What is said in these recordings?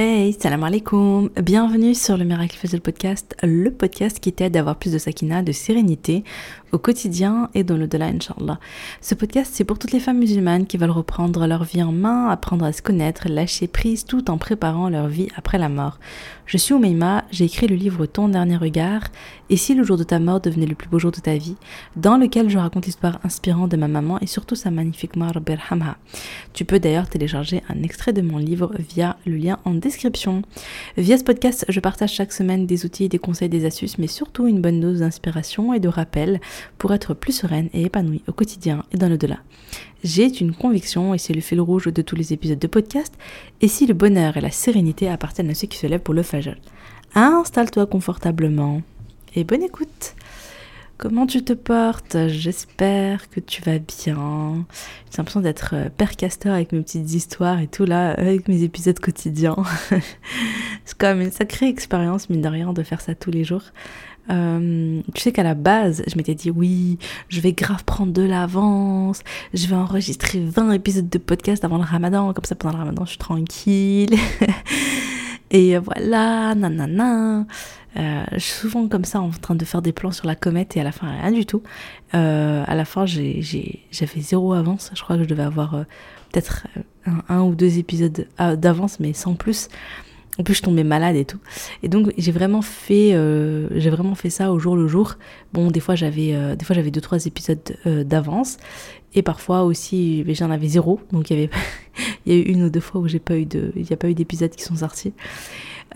Hey, salam alaikum. Bienvenue sur le Miracle Faisal Podcast, le podcast qui t'aide à avoir plus de sakina, de sérénité au quotidien et dans le-delà, Inch'Allah. Ce podcast, c'est pour toutes les femmes musulmanes qui veulent reprendre leur vie en main, apprendre à se connaître, lâcher prise tout en préparant leur vie après la mort. Je suis Oumeima, j'ai écrit le livre Ton dernier regard, et si le jour de ta mort devenait le plus beau jour de ta vie, dans lequel je raconte l'histoire inspirante de ma maman et surtout sa magnifique mort Berhamha. Tu peux d'ailleurs télécharger un extrait de mon livre via le lien en description. Via ce podcast, je partage chaque semaine des outils, des conseils, des astuces, mais surtout une bonne dose d'inspiration et de rappel pour être plus sereine et épanouie au quotidien et dans le-delà. J'ai une conviction, et c'est le fil rouge de tous les épisodes de podcast, et si le bonheur et la sérénité appartiennent à ceux qui se lèvent pour le fajol. Installe-toi confortablement et bonne écoute. Comment tu te portes? J'espère que tu vas bien. J'ai l'impression d'être euh, père avec mes petites histoires et tout là, avec mes épisodes quotidiens. c'est quand même une sacrée expérience, mine de rien, de faire ça tous les jours. Euh, tu sais qu'à la base, je m'étais dit oui, je vais grave prendre de l'avance, je vais enregistrer 20 épisodes de podcast avant le ramadan, comme ça pendant le ramadan je suis tranquille. et voilà, nanana. Euh, je suis souvent comme ça en train de faire des plans sur la comète et à la fin rien du tout. Euh, à la fin j'avais zéro avance, je crois que je devais avoir peut-être un, ou deux épisodes d'avance mais sans plus. En plus, je tombais malade et tout. Et donc, j'ai vraiment fait, euh, j'ai vraiment fait ça au jour le jour. Bon, des fois, j'avais, euh, des fois, j'avais deux trois épisodes euh, d'avance, et parfois aussi, j'en avais zéro. Donc, il y avait, il y a eu une ou deux fois où j'ai pas eu de, il n'y a pas eu d'épisodes qui sont sortis.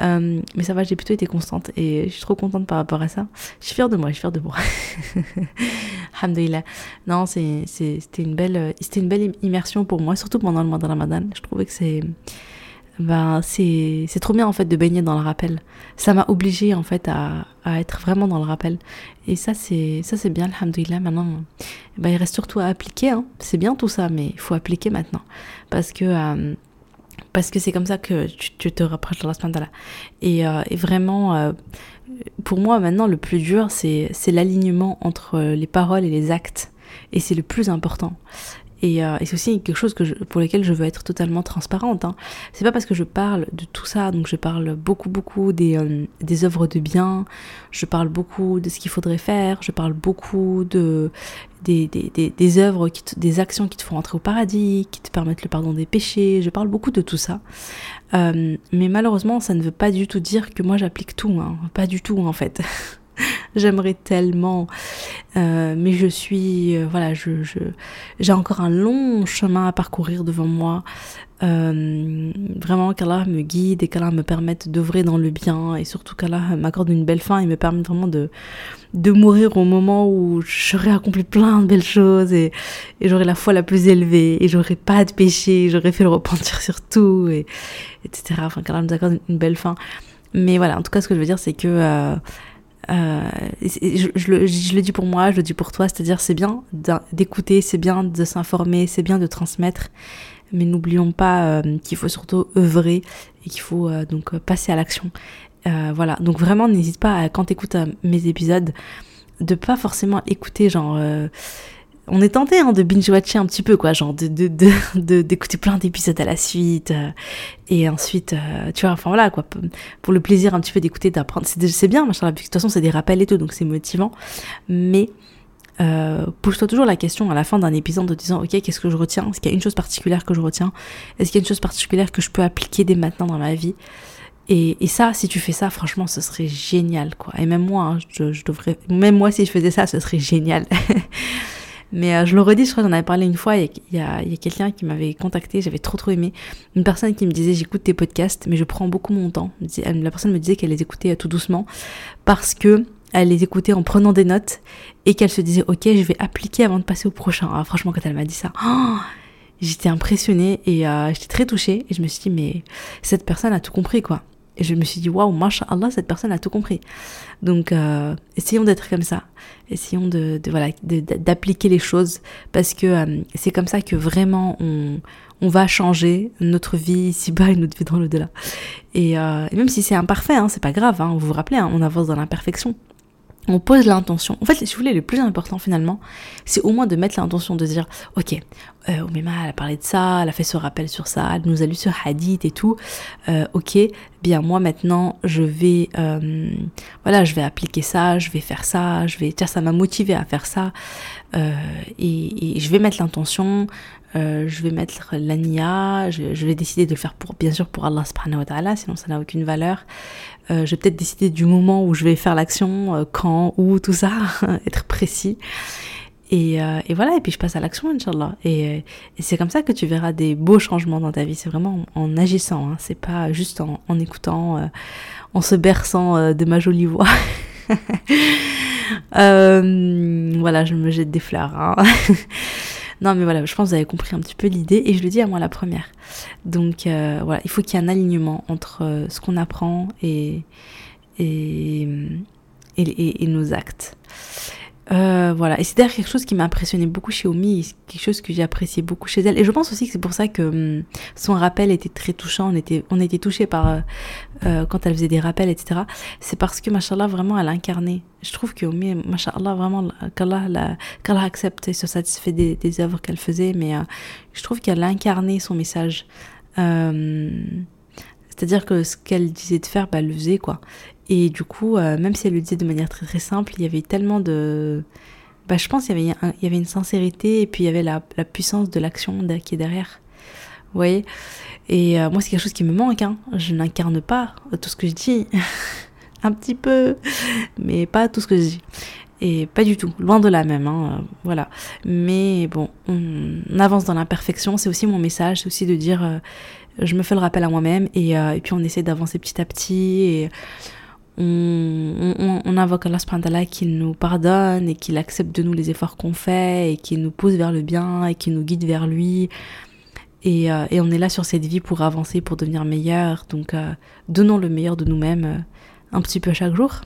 mais ça va, j'ai plutôt été constante et je suis trop contente par rapport à ça. Je suis fière de moi, je suis fière de moi. Alhamdulillah. Non, c'est, c'était une belle, c'était une belle immersion pour moi, surtout pendant le mois de Ramadan. Je trouvais que c'est ben c'est trop bien en fait de baigner dans le rappel. Ça m'a obligé en fait à, à, être vraiment dans le rappel. Et ça c'est ça c'est bien, alhamdoulilah. Maintenant, ben, il reste surtout à appliquer. Hein. C'est bien tout ça, mais il faut appliquer maintenant parce que euh, parce que c'est comme ça que tu, te rapproches de la semaine et, euh, et vraiment euh, pour moi maintenant le plus dur c'est c'est l'alignement entre les paroles et les actes et c'est le plus important et, euh, et c'est aussi quelque chose que pour lequel je veux être totalement transparente. Hein. C'est pas parce que je parle de tout ça, donc je parle beaucoup beaucoup des, euh, des œuvres de bien, je parle beaucoup de ce qu'il faudrait faire, je parle beaucoup de des, des, des, des œuvres, qui des actions qui te font entrer au paradis, qui te permettent le pardon des péchés, je parle beaucoup de tout ça. Euh, mais malheureusement, ça ne veut pas du tout dire que moi j'applique tout, hein. pas du tout en fait. J'aimerais tellement, euh, mais je suis, euh, voilà, je, j'ai encore un long chemin à parcourir devant moi. Euh, vraiment qu'Allah me guide et qu'Allah me permette d'œuvrer dans le bien et surtout qu'Allah m'accorde une belle fin et me permette vraiment de, de mourir au moment où j'aurai accompli plein de belles choses et, et j'aurai la foi la plus élevée et j'aurai pas de péché, j'aurai fait le repentir sur tout et etc. Enfin qu'Allah nous accorde une belle fin. Mais voilà, en tout cas ce que je veux dire c'est que euh, euh, je, je, le, je, le, dis pour moi, je le dis pour toi, c'est-à-dire c'est bien d'écouter, c'est bien de s'informer, c'est bien de transmettre, mais n'oublions pas euh, qu'il faut surtout œuvrer et qu'il faut euh, donc passer à l'action. Euh, voilà, donc vraiment n'hésite pas à, quand tu écoutes euh, mes épisodes de pas forcément écouter genre on est tenté hein, de binge-watcher un petit peu, quoi, genre de, de, de, d'écouter plein d'épisodes à la suite, euh, et ensuite, euh, tu vois, enfin voilà, quoi, pour le plaisir un petit peu d'écouter, d'apprendre, c'est, bien, machin, de toute façon, c'est des rappels et tout, donc c'est motivant, mais euh, pose-toi toujours la question à la fin d'un épisode en disant, ok, qu'est-ce que je retiens? Est-ce qu'il y a une chose particulière que je retiens? Est-ce qu'il y a une chose particulière que je peux appliquer dès maintenant dans ma vie? Et, et, ça, si tu fais ça, franchement, ce serait génial, quoi. Et même moi, hein, je devrais, même moi, si je faisais ça, ce serait génial. Mais euh, je le redis, je crois que j'en avais parlé une fois, il y a, quelqu'un qui m'avait contacté, j'avais trop trop aimé. Une personne qui me disait j'écoute tes podcasts, mais je prends beaucoup mon temps. La personne me disait qu'elle les écoutait euh, tout doucement parce que elle les écoutait en prenant des notes et qu'elle se disait ok je vais appliquer avant de passer au prochain. Ah, franchement quand elle m'a dit ça, j'étais impressionnée et euh, j'étais très touchée et je me suis dit mais cette personne a tout compris quoi. Et je me suis dit, waouh, Allah, cette personne a tout compris. Donc, euh, essayons d'être comme ça. Essayons de, voilà, d'appliquer les choses parce que euh, c'est comme ça que vraiment on, on va changer notre vie ici-bas et notre vie dans le-delà. Et, euh, et, même si c'est imparfait, hein, c'est pas grave. Hein, vous vous rappelez, hein, on avance dans l'imperfection. On pose l'intention. En fait, si vous voulez, le plus important finalement, c'est au moins de mettre l'intention de dire, ok, euh, elle a parlé de ça, elle a fait ce rappel sur ça, elle nous a lu ce hadith et tout. Euh, ok, bien moi maintenant, je vais, euh, je vais appliquer ça, je vais faire ça, je vais, tiens, ça m'a motivé à faire ça, euh, et, je vais mettre l'intention. Euh, je vais mettre l'ania, je, je, vais décider de le faire pour, bien sûr pour Allah subhanahu wa ta'ala, sinon ça n'a aucune valeur. Euh, je vais peut-être décider du moment où je vais faire l'action, euh, quand, où, tout ça, être précis. Et, euh, et, voilà, et puis je passe à l'action, Inch'Allah. Et, euh, et c'est comme ça que tu verras des beaux changements dans ta vie. C'est vraiment en, agissant, hein. c'est pas juste en, en écoutant, euh, en se berçant de ma jolie voix. voilà, je me jette des fleurs. Hein. Non, mais voilà, je pense que vous avez compris un petit peu l'idée et je le dis à moi la première. Donc euh, voilà, il faut qu'il y ait un alignement entre euh, ce qu'on apprend et, et, et, et, nos actes. Euh, voilà, et c'est d'ailleurs quelque chose qui m'a impressionné beaucoup chez Omi, quelque chose que j'ai apprécié beaucoup chez elle. Et je pense aussi que c'est pour ça que hum, son rappel était très touchant. On était, on était touché par euh, euh, quand elle faisait des rappels, etc. C'est parce que, machallah, vraiment, elle a incarné. Je trouve que Omi, machallah, vraiment, qu'Allah qu accepte et se satisfait des, des œuvres qu'elle faisait, mais je trouve qu'elle a incarné son message. C'est-à-dire que ce qu'elle disait de faire, bah, elle le faisait, quoi. Et du coup, euh, même si elle le disait de manière très très simple, il y avait tellement de... Bah, je pense qu'il y avait, y avait une sincérité et puis il y avait la, la puissance de l'action qui est derrière. Vous voyez? Et euh, moi, c'est quelque chose qui me manque. Hein. Je n'incarne pas tout ce que je dis. un petit peu, mais pas tout ce que je dis. Et pas du tout, loin de là même, hein, voilà. Mais bon, on, avance dans l'imperfection, c'est aussi mon message, c'est aussi de dire, euh, je me fais le rappel à moi-même et, euh, puis on essaie d'avancer petit à petit et on, on, on invoque Allah subhanahu qu'il nous pardonne et qu'il accepte de nous les efforts qu'on fait et qu'il nous pousse vers le bien et qu'il nous guide vers lui. Et, euh, on est là sur cette vie pour avancer, pour devenir meilleur. Donc euh, donnons le meilleur de nous-mêmes euh, un petit peu chaque jour.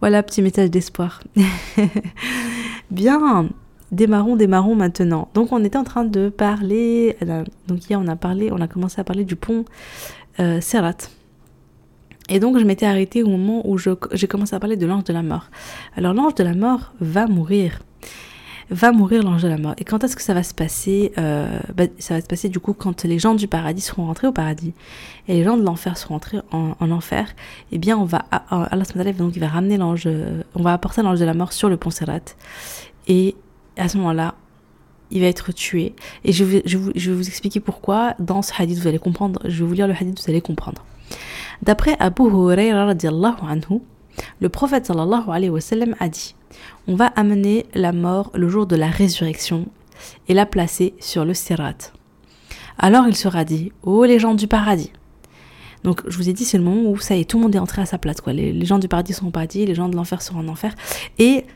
Voilà, petit message d'espoir. bien, démarrons, démarrons maintenant. Donc on était en train de parler, donc hier on a parlé, on a commencé à parler du pont Serrat. Et donc je m'étais arrêtée au moment où j'ai commencé à parler de l'ange de la mort. Alors l'ange de la mort va mourir. Va mourir l'ange de la mort. Et quand est-ce que ça va se passer euh, bah, Ça va se passer du coup quand les gens du paradis seront rentrés au paradis et les gens de l'enfer seront rentrés en, en, enfer. Eh bien on va, Allah donc il va ramener l'ange, on va apporter l'ange de la mort sur le pont Serrat. Et à ce moment-là, il va être tué. Et je vais, je vais vous expliquer pourquoi. Dans ce hadith, vous allez comprendre. Je vais vous lire le hadith, vous allez comprendre. D'après Abu Huraira anhu, le prophète sallallahu alayhi wa sallam a dit On va amener la mort le jour de la résurrection et la placer sur le sirat. Alors il sera dit Ô oh, les gens du paradis donc je vous ai dit c'est le moment où ça y est, tout le monde est entré à sa place. Quoi. Les, gens du paradis sont au paradis, les gens de l'enfer seront en enfer. Et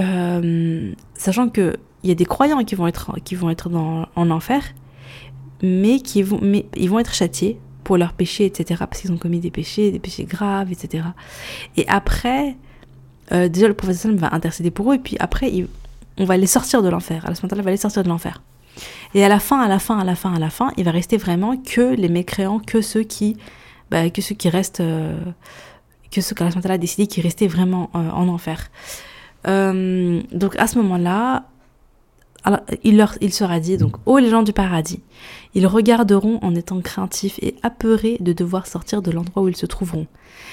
euh, sachant que il y a des croyants qui vont être qui vont être dans, en enfer, mais qui vont mais ils vont être châtiés pour leurs péchés, etc. Parce qu'ils ont commis des péchés, des péchés graves, etc. Et après, euh, déjà le prophète va intercéder pour eux, et puis après, on va les sortir de l'enfer. Allah va les sortir de l'enfer. Et à la fin, à la fin, à la fin, à la fin, il va rester vraiment que les mécréants, que ceux qui, bah, que ceux qui restent, euh, que ceux qu'Allah a décidé qui restaient vraiment euh, en enfer. Euh, donc à ce moment-là, alors, il, leur, il sera dit, donc, ô les gens du paradis, ils regarderont en étant craintifs et apeurés de devoir sortir de l'endroit où ils se trouveront.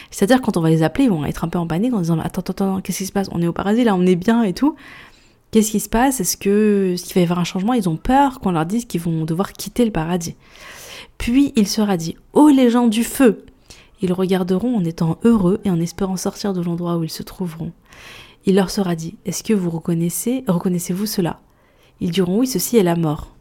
C'est-à-dire, quand on va les appeler, ils vont être un peu en panique en disant, attends, attends, attends, qu'est-ce qui se passe? On est au paradis, là, on est bien et tout. Qu'est-ce qui se passe? Est-ce que, qu'il va y avoir un changement? Ils ont peur qu'on leur dise qu'ils vont devoir quitter le paradis. Puis, il sera dit, ô les gens du feu Ils regarderont en étant heureux et en espérant sortir de l'endroit où ils se trouveront. Il leur sera dit, est-ce que vous reconnaissez, reconnaissez-vous cela? Ils diront oui, ceci est la mort.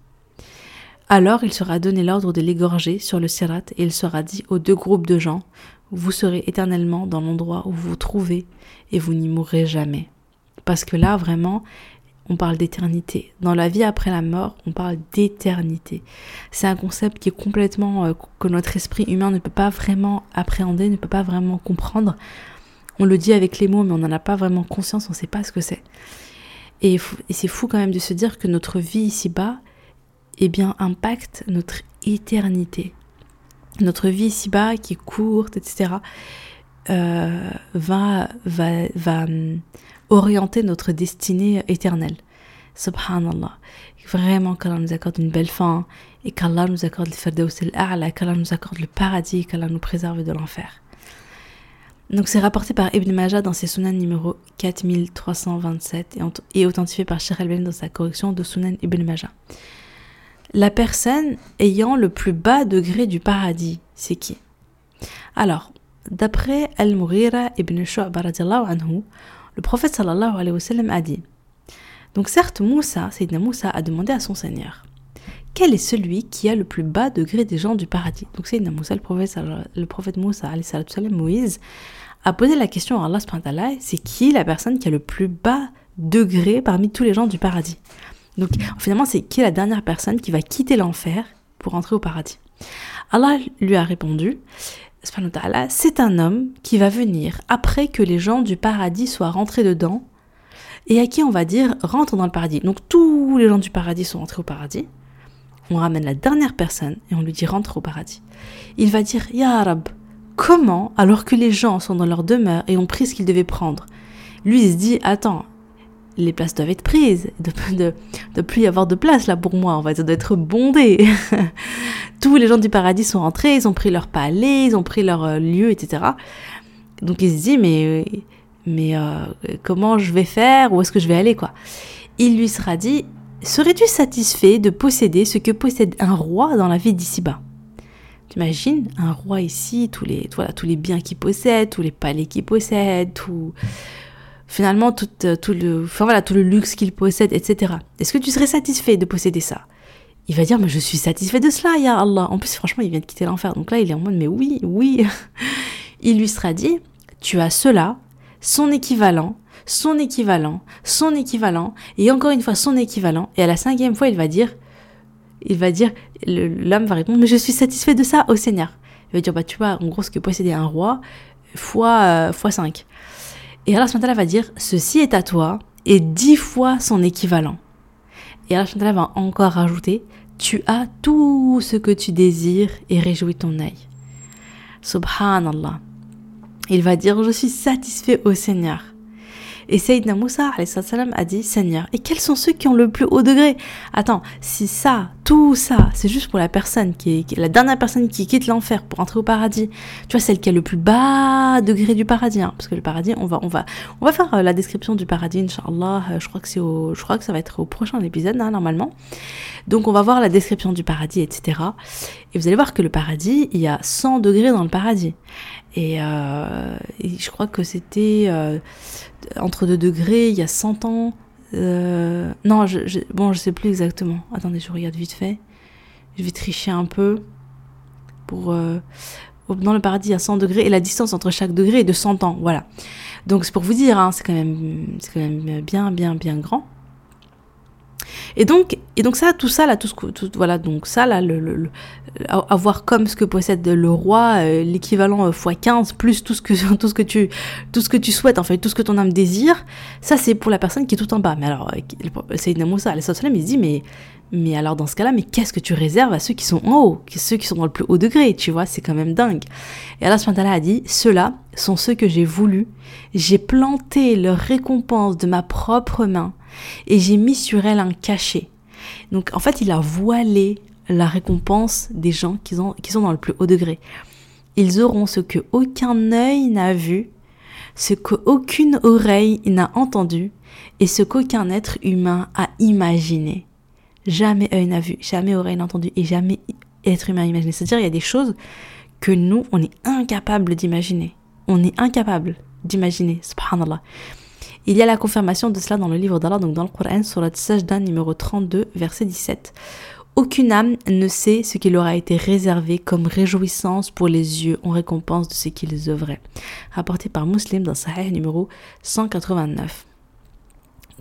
Alors il sera donné l'ordre de l'égorger sur le sirat et il sera dit aux deux groupes de gens, vous serez éternellement dans l'endroit où vous vous trouvez et vous n'y mourrez jamais. Parce que là, vraiment, on parle d'éternité. Dans la vie après la mort, on parle d'éternité. C'est un concept qui est complètement, euh, que notre esprit humain ne peut pas vraiment appréhender, ne peut pas vraiment comprendre. On le dit avec les mots, mais on n'en a pas vraiment conscience, on ne sait pas ce que c'est. Et, c'est fou quand même de se dire que notre vie ici-bas, eh bien, impacte notre éternité. Notre vie ici-bas, qui est courte, etc., euh, va, va, va hum, orienter notre destinée éternelle. Subhanallah. Vraiment qu'Allah nous accorde une belle fin et qu'Allah nous accorde le Firdaus al qu'Allah nous accorde le paradis, qu'Allah nous préserve de l'enfer. Donc c'est rapporté par Ibn Majah dans ses Sunan numéro 4327 et, authentifié par Sheikh al dans sa correction de Sunan Ibn Majah. La personne ayant le plus bas degré du paradis, c'est qui? Alors, d'après Al-Mughira ibn Shu'ba anhu, le prophète sallallahu alayhi wa sallam a dit Donc certes, Moussa, Sayyidina Moussa a demandé à son Seigneur quel est celui qui a le plus bas degré des gens du paradis? Donc Sayyidina Moussa, le prophète, le prophète Moussa, Moïse, a posé la question à Allah c'est qui la personne qui a le plus bas degré parmi tous les gens du paradis? Donc finalement, c'est qui la dernière personne qui va quitter l'enfer pour entrer au paradis? Allah lui a répondu, c'est un homme qui va venir après que les gens du paradis soient rentrés dedans et à qui on va dire rentre dans le paradis. Donc tous les gens du paradis sont entrés au paradis. On ramène la dernière personne et on lui dit rentre au paradis. Il va dire Ya Arab, Comment, alors que les gens sont dans leur demeure et ont pris ce qu'ils devaient prendre Lui, il se dit, attends, les places doivent être prises, de, de, plus y avoir de place là pour moi, on va dire d'être bondé. Tous les gens du paradis sont rentrés, ils ont pris leur palais, ils ont pris leur euh, lieu, etc. Donc il se dit, mais, mais euh, comment je vais faire, où est-ce que je vais aller, quoi? Il lui sera dit, serais-tu satisfait de posséder ce que possède un roi dans la vie d'ici-bas? T'imagines un roi ici, tous les, voilà, tous les biens qu'il possède, tous les palais qu'il possède, tout, finalement tout, euh, tout, le, enfin, voilà, tout le luxe qu'il possède, etc. Est-ce que tu serais satisfait de posséder ça? Il va dire, mais je suis satisfait de cela, ya Allah. En plus, franchement, il vient de quitter l'enfer. Donc là, il est en mode, mais oui, oui. il lui sera dit, tu as cela, son équivalent, son équivalent, son équivalent, et encore une fois son équivalent. Et à la cinquième fois, il va dire, il va dire, l'homme va répondre, mais je suis satisfait de ça au Seigneur. Il va dire, bah tu vois, en gros, ce que possédait un roi, fois, fois 5. Et Allah va dire, ceci est à toi, et dix fois son équivalent. Et Allah va encore rajouter, tu as tout ce que tu désires et réjouis ton œil. Subhanallah. Il va dire, je suis satisfait au Seigneur. Et Sayyidina Moussa a dit Seigneur, et quels sont ceux qui ont le plus haut degré? Attends, si ça, tout ça, c'est juste pour la personne qui est, la dernière personne qui quitte l'enfer pour entrer au paradis, tu vois, celle qui a le plus bas degré du paradis, hein, parce que le paradis, on va, on va, on va faire euh, la description du paradis, Inch'Allah, euh, je crois que c'est je crois que ça va être au prochain épisode, hein, normalement. Donc on va voir la description du paradis, etc. Et vous allez voir que le paradis, il y a 100 degrés dans le paradis. Et, euh, je crois que c'était euh, entre 2 degrés, il y a 100 ans. Euh, non, je, je, bon, sais plus exactement. Attendez, je regarde vite fait. Je vais tricher un peu. Pour, dans le paradis, il y a 100 degrés et la distance entre chaque degré est de 100 ans. Voilà. Donc c'est pour vous dire, hein, c'est quand, quand même bien, bien, bien grand. Et donc, et donc ça, tout ça là, tout ce tout, voilà, donc ça là, le, le, avoir comme ce que possède le roi, euh, l'équivalent x15 euh, plus tout ce que tout ce que tu tout ce que tu souhaites en fait, tout ce que ton âme désire, ça c'est pour la personne qui est tout en bas. Mais alors, euh, Sayyidina Moussa, il se dit mais mais alors dans ce cas-là, mais qu'est-ce que tu réserves à ceux qui sont en haut, ceux qui sont dans le plus haut degré, tu vois, c'est quand même dingue. Et Allah a dit, ceux-là sont ceux que j'ai voulu, j'ai planté leur récompense de ma propre main et j'ai mis sur elle un cachet. Donc en fait, il a voilé la récompense des gens qui sont, dans le plus haut degré. Ils auront ce que aucun œil n'a vu, ce qu'aucune oreille n'a entendu et ce qu'aucun être humain a imaginé. Jamais œil n'a vu, jamais oreille n'a entendu et jamais être humain a imaginé. C'est-à-dire il y a des choses que nous, on est incapable d'imaginer. On est incapable d'imaginer, subhanallah. Il y a la confirmation de cela dans le livre d'Allah, donc dans le Coran, sur la Sajda numéro 32, verset 17. Aucune âme ne sait ce qui leur a été réservé comme réjouissance pour les yeux en récompense de ce qu'ils œuvraient. Rapporté par Muslim dans Sahih numéro 189.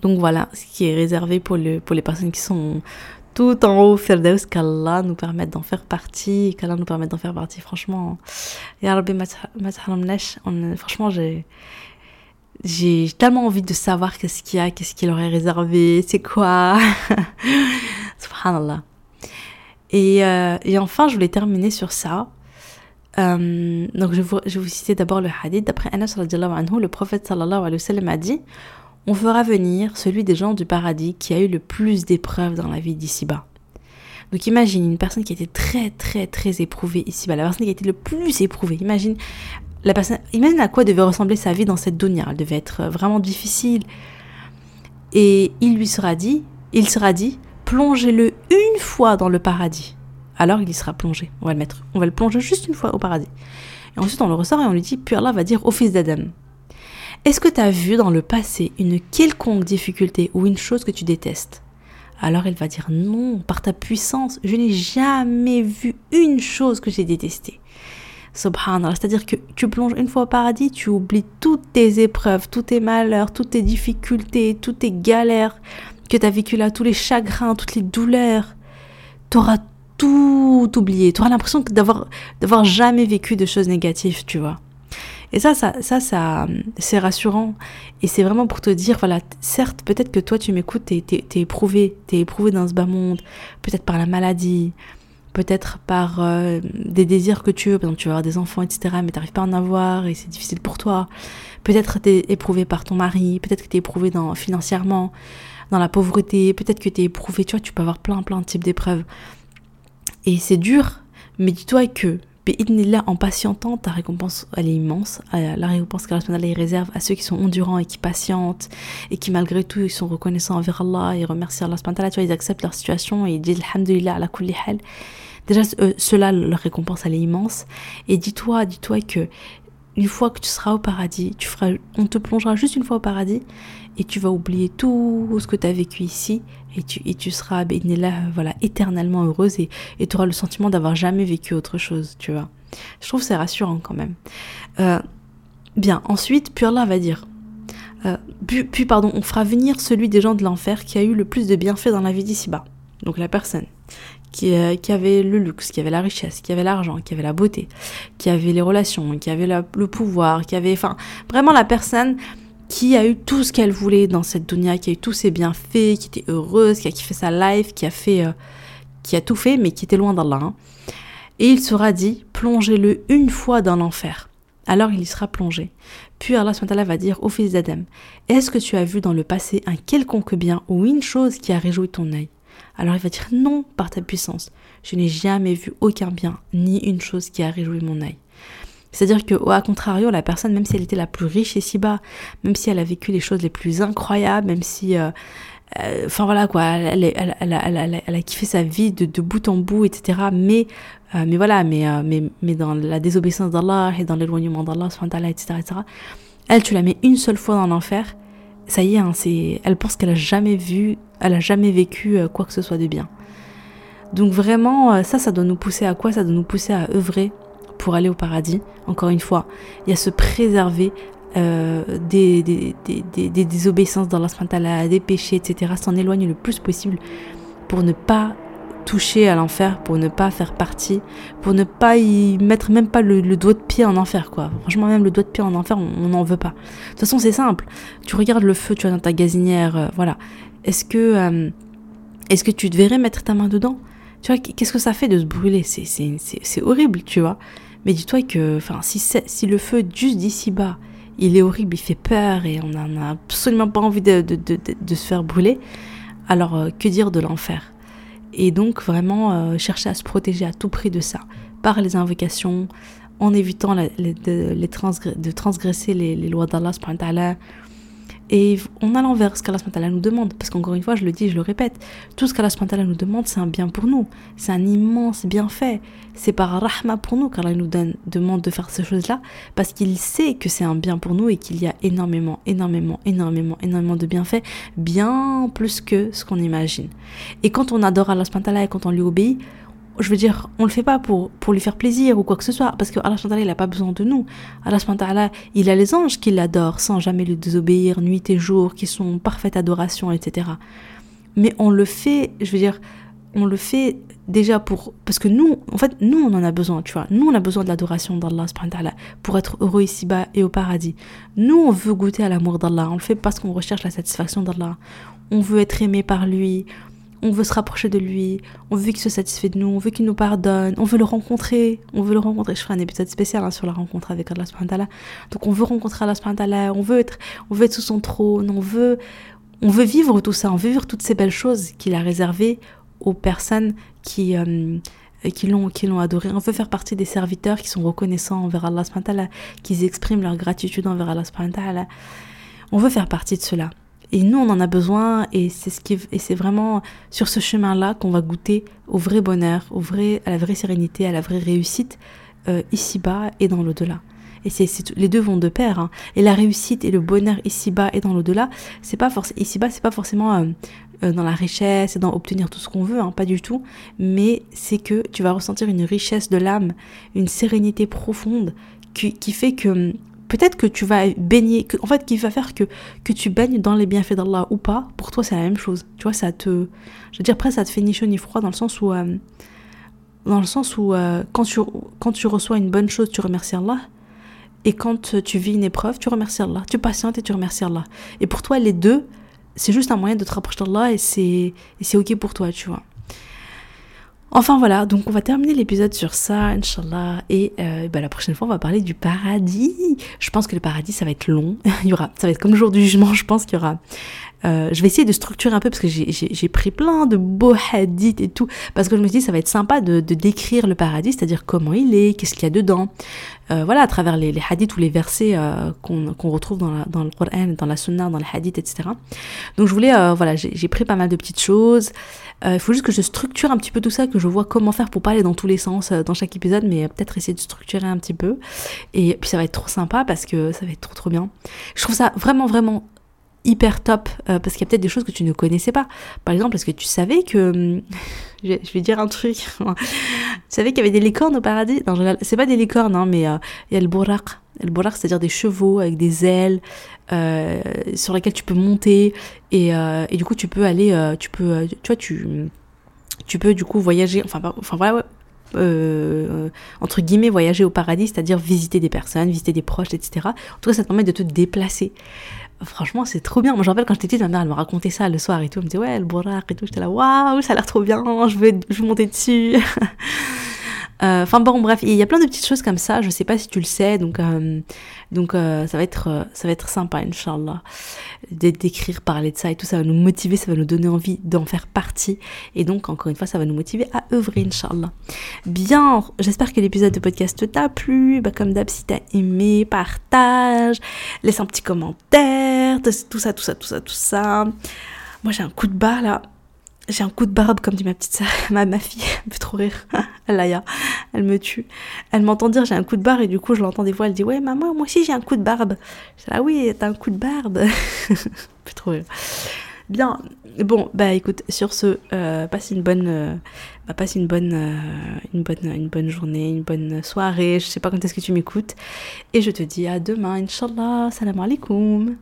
Donc voilà ce qui est réservé pour, le, pour les personnes qui sont tout en haut, Firdaus, qu'Allah nous permette d'en faire partie, qu'Allah nous permette d'en faire partie. Franchement, franchement, j'ai j'ai tellement envie de savoir qu'est-ce qu'il y a, qu'est-ce qu'il aurait réservé, c'est quoi. Subhanallah. Et, euh, et, enfin, je voulais terminer sur ça. Euh, donc je, vais vous citer d'abord le hadith. D'après Anas le prophète sallallahu alayhi wa sallam a dit On fera venir celui des gens du paradis qui a eu le plus d'épreuves dans la vie d'ici-bas. Donc imagine une personne qui a été très très très éprouvée ici-bas, la personne qui a été le plus éprouvée. Imagine imagine à quoi devait ressembler sa vie dans cette dunya. Elle devait être vraiment difficile. Et il lui sera dit, il sera dit, plongez-le une fois dans le paradis alors il y sera plongé. On va le mettre, on va le plonger juste une fois au paradis. Et ensuite on le ressort et on lui dit, puis Allah va dire au fils d'Adam, est-ce que tu as vu dans le passé une quelconque difficulté ou une chose que tu détestes? Alors il va dire non, par ta puissance, je n'ai jamais vu une chose que j'ai détestée. C'est-à-dire que tu plonges une fois au paradis, tu oublies toutes tes épreuves, tous tes malheurs, toutes tes difficultés, toutes tes galères que tu as vécues là, tous les chagrins, toutes les douleurs. Tu auras tout oublié. Tu auras l'impression d'avoir, d'avoir jamais vécu de choses négatives, tu vois. Et ça, ça, ça, ça c'est rassurant. Et c'est vraiment pour te dire, voilà, certes, peut-être que toi, tu m'écoutes, t'es, t'es, t'es éprouvé, t'es éprouvé dans ce bas monde, peut-être par la maladie, peut-être par euh, des désirs que tu veux, par exemple, tu veux avoir des enfants, etc., mais t'arrives pas à en avoir et c'est difficile pour toi. Peut-être t'es éprouvé par ton mari, peut-être que t'es éprouvé dans, financièrement, dans la pauvreté, peut-être que t'es éprouvé, tu vois, tu peux avoir plein, plein de types d'épreuves. Et c'est dur, mais dis-toi que là en patientant, ta récompense, elle est immense. Euh, la récompense qu'Allah est réserve à ceux qui sont endurants et qui patientent et qui malgré tout, ils sont reconnaissants envers Allah et remercient Allah. Tu vois, ils acceptent leur situation et ils disent Alhamdulillah ala kulli hal. Déjà, euh, cela, leur récompense, elle est immense. Et dis-toi, dis-toi que une fois que tu seras au paradis, tu feras, on te plongera juste une fois au paradis et tu vas oublier tout ce que tu as vécu ici et tu, et tu seras là, voilà, éternellement heureuse et tu auras le sentiment d'avoir jamais vécu autre chose, tu vois. Je trouve c'est rassurant quand même. Euh, bien, ensuite, Allah va dire, euh, puis, puis, pardon, on fera venir celui des gens de l'enfer qui a eu le plus de bienfaits dans la vie d'ici-bas. Donc la personne qui, euh, qui, avait le luxe, qui avait la richesse, qui avait l'argent, qui avait la beauté, qui avait les relations, qui avait le pouvoir, qui avait, enfin, vraiment la personne qui a eu tout ce qu'elle voulait dans cette dunya, qui a eu tous ses bienfaits, qui était heureuse, qui a kiffé sa life, qui a fait, euh, qui a tout fait, mais qui était loin d'Allah. Hein. Et il sera dit, plongez-le une fois dans l'enfer. Alors il y sera plongé. Puis Allah va dire au fils d'Adam, est-ce que tu as vu dans le passé un quelconque bien ou une chose qui a réjoui ton œil? Alors il va dire non par ta puissance. Je n'ai jamais vu aucun bien ni une chose qui a réjoui mon œil. C'est-à-dire que, au contrario, la personne, même si elle était la plus riche et si bas, même si elle a vécu les choses les plus incroyables, même si, euh, euh, enfin voilà quoi, elle, a kiffé sa vie de, de bout en bout, etc. Mais, euh, mais voilà, mais, mais, mais dans la désobéissance d'Allah et dans l'éloignement d'Allah, etc., etc. Elle, tu la mets une seule fois dans l'enfer, ça y est, hein, elle pense qu'elle a jamais vu, elle a jamais vécu quoi que ce soit de bien. Donc vraiment, ça, ça doit nous pousser à quoi? Ça doit nous pousser à œuvrer pour aller au paradis. Encore une fois, il y a se préserver euh, des, des, des, des, désobéissances dans la des péchés, etc. S'en éloigner le plus possible pour ne pas toucher à l'enfer, pour ne pas faire partie, pour ne pas y mettre même pas le, doigt de pied en enfer, quoi. Franchement, même le doigt de pied en enfer, on n'en veut pas. De toute façon, c'est simple. Tu regardes le feu, tu vois, dans ta gazinière, euh, voilà. Est-ce que, euh, est-ce que tu devrais mettre ta main dedans? Tu vois, qu'est-ce que ça fait de se brûler? C'est horrible, tu vois. Mais dis-toi que enfin, si, si le feu juste d'ici bas, il est horrible, il fait peur et on n'a absolument pas envie de, de, de, de, se faire brûler, alors euh, que dire de l'enfer? Et donc vraiment euh, chercher à se protéger à tout prix de ça, par les invocations, en évitant de, les de transgresser les lois d'Allah, et on a l'envers ce qu'Allah nous demande. Parce qu'encore une fois, je le dis, je le répète, tout ce qu'Allah nous demande, c'est un bien pour nous. C'est un immense bienfait. C'est par rahma pour nous qu'Allah nous demande de faire ces choses-là. Parce qu'il sait que c'est un bien pour nous et qu'il y a énormément, énormément, énormément, énormément de bienfaits. Bien plus que ce qu'on imagine. Et quand on adore Allah et quand on lui obéit, je veux dire, on le fait pas pour, pour lui faire plaisir ou quoi que ce soit, parce que Allah il n'a pas besoin de nous. Allah il a les anges qui l'adorent sans jamais lui désobéir, nuit et jour, qui sont parfaite adoration, etc. Mais on le fait, je veux dire, on le fait déjà pour parce que nous en fait nous on en a besoin tu vois. Nous on a besoin de l'adoration d'Allah pour être heureux ici-bas et au paradis. Nous on veut goûter à l'amour d'Allah. On le fait parce qu'on recherche la satisfaction d'Allah. On veut être aimé par lui on veut se rapprocher de lui, on veut qu'il se satisfait de nous, on veut qu'il nous pardonne, on veut le rencontrer, on veut le rencontrer. Je ferai un épisode spécial hein, sur la rencontre avec Allah subhanahu Donc on veut rencontrer Allah subhanahu on veut être, on veut sous son trône, on veut, on veut vivre tout ça, on veut vivre toutes ces belles choses qu'il a réservées aux personnes qui, euh, qui l'ont qui l'ont adoré. On veut faire partie des serviteurs qui sont reconnaissants envers Allah subhanahu qui expriment leur gratitude envers Allah subhanahu On veut faire partie de cela. Et nous, on en a besoin et c'est ce qui, et c'est vraiment sur ce chemin-là qu'on va goûter au vrai bonheur, au vrai, à la vraie sérénité, à la vraie réussite euh, ici-bas et dans l'au-delà. Et c'est, les deux vont de pair. Hein. Et la réussite et le bonheur ici-bas et dans l'au-delà, c'est pas forcément ici-bas, c'est pas forcément euh, euh, dans la richesse et dans obtenir tout ce qu'on veut, hein, pas du tout. Mais c'est que tu vas ressentir une richesse de l'âme, une sérénité profonde qui, qui fait que peut-être que tu vas baigner, en fait, qui va faire que, que tu baignes dans les bienfaits d'Allah ou pas, pour toi, c'est la même chose. Tu vois, ça te. Je veux dire, après, ça te fait ni chaud ni froid dans le sens où. Euh, dans le sens où, euh, quand, tu, quand tu reçois une bonne chose, tu remercies Allah. Et quand tu vis une épreuve, tu remercies Allah. Tu patientes et tu remercies Allah. Et pour toi, les deux, c'est juste un moyen de te rapprocher d'Allah et c'est ok pour toi, tu vois. Enfin voilà, donc on va terminer l'épisode sur ça, Inch'Allah. Et euh, bah, la prochaine fois, on va parler du paradis. Je pense que le paradis, ça va être long. Il ça va être comme le jour du jugement, je pense qu'il y aura euh, je vais essayer de structurer un peu parce que j'ai pris plein de beaux hadiths et tout, parce que je me dis ça va être sympa de, de décrire le paradis, c'est-à-dire comment il est, qu'est-ce qu'il y a dedans, euh, voilà, à travers les, les, hadiths ou les versets euh, qu'on retrouve dans, la, dans le Coran, dans la Sunna, dans les hadiths, etc. Donc je voulais, euh, voilà, j'ai pris pas mal de petites choses. Euh, il faut juste que je structure un petit peu tout ça, que je vois comment faire pour pas aller dans tous les sens dans chaque épisode, mais peut-être essayer de structurer un petit peu. Et puis ça va être trop sympa parce que ça va être trop trop bien. Je trouve ça vraiment vraiment hyper top euh, parce qu'il y a peut-être des choses que tu ne connaissais pas. Par exemple, est-ce que tu savais que hum, je vais dire un truc. tu savais qu'il y avait des licornes au paradis? Non, c'est pas des licornes, hein, mais euh, il y a le borak. Le c'est-à-dire des chevaux avec des ailes euh, sur lesquelles tu peux monter et, et, du coup tu peux aller, tu peux, tu vois, tu tu peux du coup voyager. Enfin, voilà. entre guillemets voyager au paradis, c'est-à-dire visiter des personnes, visiter des proches, etc. En tout cas, ça te permet de te déplacer franchement, c'est trop bien. Moi, je rappelle quand j'étais petite, ma mère, elle me racontait ça le soir et tout. Elle me disait, ouais, le bourrac et tout. J'étais là, waouh, ça a l'air trop bien, je vais, je vais monter dessus. Euh, enfin bon, bref, il y a plein de petites choses comme ça. Je sais pas si tu le sais, donc euh, donc euh, ça va être ça va être sympa, inchallah, d'écrire, parler de ça et tout. Ça va nous motiver, ça va nous donner envie d'en faire partie. Et donc encore une fois, ça va nous motiver à œuvrer, inchallah. Bien, j'espère que l'épisode de podcast t'a plu. Bah, comme d'hab, si t'as aimé, partage, laisse un petit commentaire, tout ça, tout ça, tout ça, tout ça. Moi, j'ai un coup de bas là j'ai un coup de barbe, comme dit ma petite sœur, ma, ma fille, elle me trop rire. Laïa, elle me tue. Elle m'entend dire j'ai un coup de barbe et du coup je l'entends des fois, elle dit ouais maman, moi aussi j'ai un coup de barbe. Je dis ah oui, t'as un coup de barbe. elle me trop rire. Bien, bon, bah écoute, sur ce, euh, passe une bonne, euh, bah, passe une bonne, euh, une bonne, une bonne journée, une bonne soirée. Je sais pas quand est-ce que tu m'écoutes, et je te dis à demain, inshallah. Salam alaikum.